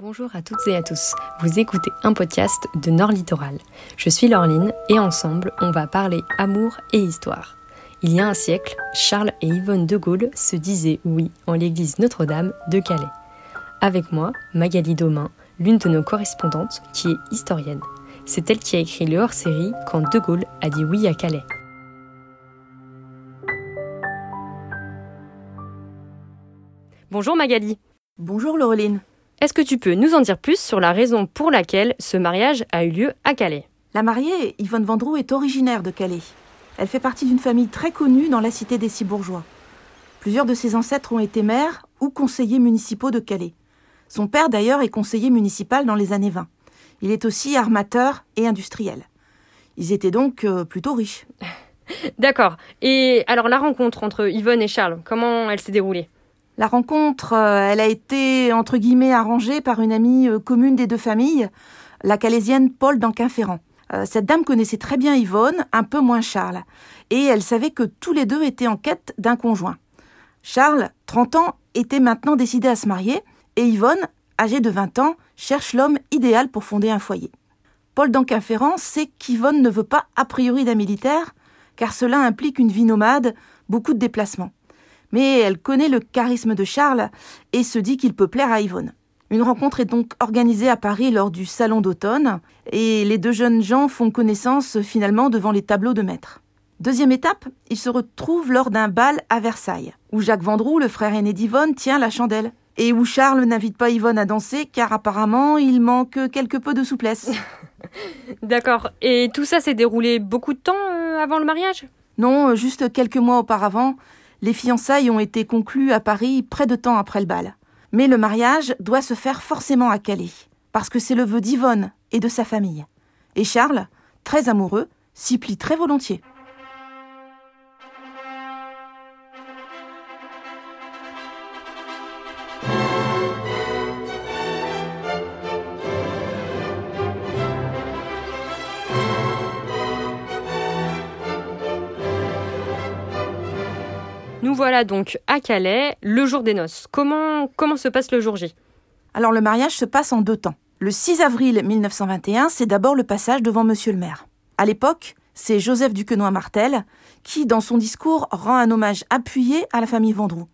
Bonjour à toutes et à tous. Vous écoutez un podcast de Nord Littoral. Je suis Laureline et ensemble, on va parler amour et histoire. Il y a un siècle, Charles et Yvonne de Gaulle se disaient oui en l'église Notre-Dame de Calais. Avec moi, Magali Domain, l'une de nos correspondantes qui est historienne. C'est elle qui a écrit le hors-série quand De Gaulle a dit oui à Calais. Bonjour Magali. Bonjour Laureline. Est-ce que tu peux nous en dire plus sur la raison pour laquelle ce mariage a eu lieu à Calais? La mariée, Yvonne Vendroux, est originaire de Calais. Elle fait partie d'une famille très connue dans la cité des six bourgeois. Plusieurs de ses ancêtres ont été maires ou conseillers municipaux de Calais. Son père, d'ailleurs, est conseiller municipal dans les années 20. Il est aussi armateur et industriel. Ils étaient donc euh, plutôt riches. D'accord. Et alors la rencontre entre Yvonne et Charles, comment elle s'est déroulée? La rencontre, euh, elle a été entre guillemets arrangée par une amie euh, commune des deux familles, la calaisienne Paul d'Anquin-Ferrand. Euh, cette dame connaissait très bien Yvonne, un peu moins Charles, et elle savait que tous les deux étaient en quête d'un conjoint. Charles, 30 ans, était maintenant décidé à se marier, et Yvonne, âgée de 20 ans, cherche l'homme idéal pour fonder un foyer. Paul d'Anquin-Ferrand sait qu'Yvonne ne veut pas a priori d'un militaire, car cela implique une vie nomade, beaucoup de déplacements. Mais elle connaît le charisme de Charles et se dit qu'il peut plaire à Yvonne. Une rencontre est donc organisée à Paris lors du salon d'automne et les deux jeunes gens font connaissance finalement devant les tableaux de maître. Deuxième étape, ils se retrouvent lors d'un bal à Versailles, où Jacques Vendroux, le frère aîné d'Yvonne, tient la chandelle, et où Charles n'invite pas Yvonne à danser car apparemment il manque quelque peu de souplesse. D'accord. Et tout ça s'est déroulé beaucoup de temps euh, avant le mariage? Non, juste quelques mois auparavant, les fiançailles ont été conclues à Paris près de temps après le bal. Mais le mariage doit se faire forcément à Calais, parce que c'est le vœu d'Yvonne et de sa famille. Et Charles, très amoureux, s'y plie très volontiers. Nous voilà donc à Calais, le jour des noces. Comment, comment se passe le jour J? Alors le mariage se passe en deux temps. Le 6 avril 1921, c'est d'abord le passage devant Monsieur le maire. À l'époque, c'est Joseph Duquesnoy-Martel qui, dans son discours, rend un hommage appuyé à la famille Vendroux.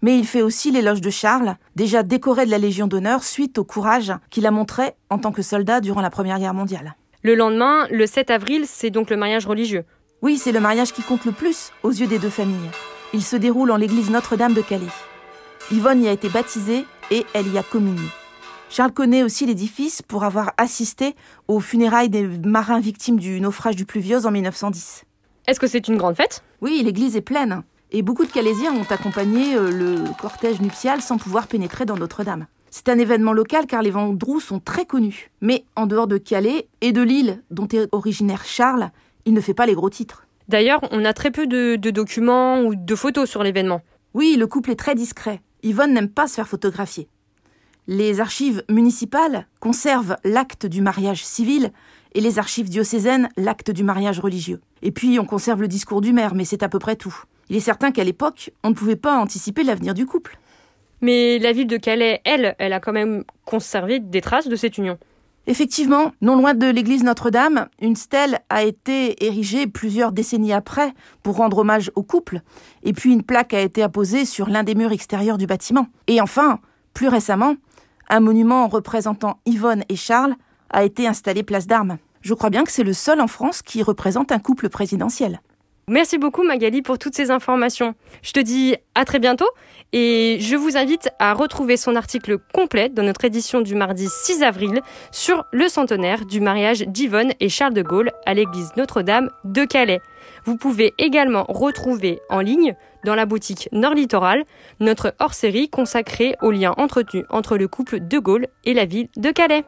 Mais il fait aussi l'éloge de Charles, déjà décoré de la Légion d'honneur suite au courage qu'il a montré en tant que soldat durant la Première Guerre mondiale. Le lendemain, le 7 avril, c'est donc le mariage religieux. Oui, c'est le mariage qui compte le plus aux yeux des deux familles. Il se déroule en l'église Notre-Dame de Calais. Yvonne y a été baptisée et elle y a communié. Charles connaît aussi l'édifice pour avoir assisté aux funérailles des marins victimes du naufrage du Pluviose en 1910. Est-ce que c'est une grande fête? Oui, l'église est pleine. Et beaucoup de Calaisiens ont accompagné euh, le cortège nuptial sans pouvoir pénétrer dans Notre-Dame. C'est un événement local car les Vendroux sont très connus. Mais en dehors de Calais et de l'île dont est originaire Charles, il ne fait pas les gros titres. D'ailleurs, on a très peu de, de documents ou de photos sur l'événement. Oui, le couple est très discret. Yvonne n'aime pas se faire photographier. Les archives municipales conservent l'acte du mariage civil et les archives diocésaines l'acte du mariage religieux. Et puis on conserve le discours du maire, mais c'est à peu près tout. Il est certain qu'à l'époque, on ne pouvait pas anticiper l'avenir du couple. Mais la ville de Calais, elle, elle a quand même conservé des traces de cette union. Effectivement, non loin de l'église Notre-Dame, une stèle a été érigée plusieurs décennies après pour rendre hommage au couple, et puis une plaque a été apposée sur l'un des murs extérieurs du bâtiment. Et enfin, plus récemment, un monument représentant Yvonne et Charles a été installé place d'Armes. Je crois bien que c'est le seul en France qui représente un couple présidentiel. Merci beaucoup Magali pour toutes ces informations. Je te dis à très bientôt et je vous invite à retrouver son article complet dans notre édition du mardi 6 avril sur le centenaire du mariage d'Yvonne et Charles de Gaulle à l'église Notre-Dame de Calais. Vous pouvez également retrouver en ligne dans la boutique Nord Littoral notre hors-série consacrée aux liens entretenus entre le couple de Gaulle et la ville de Calais.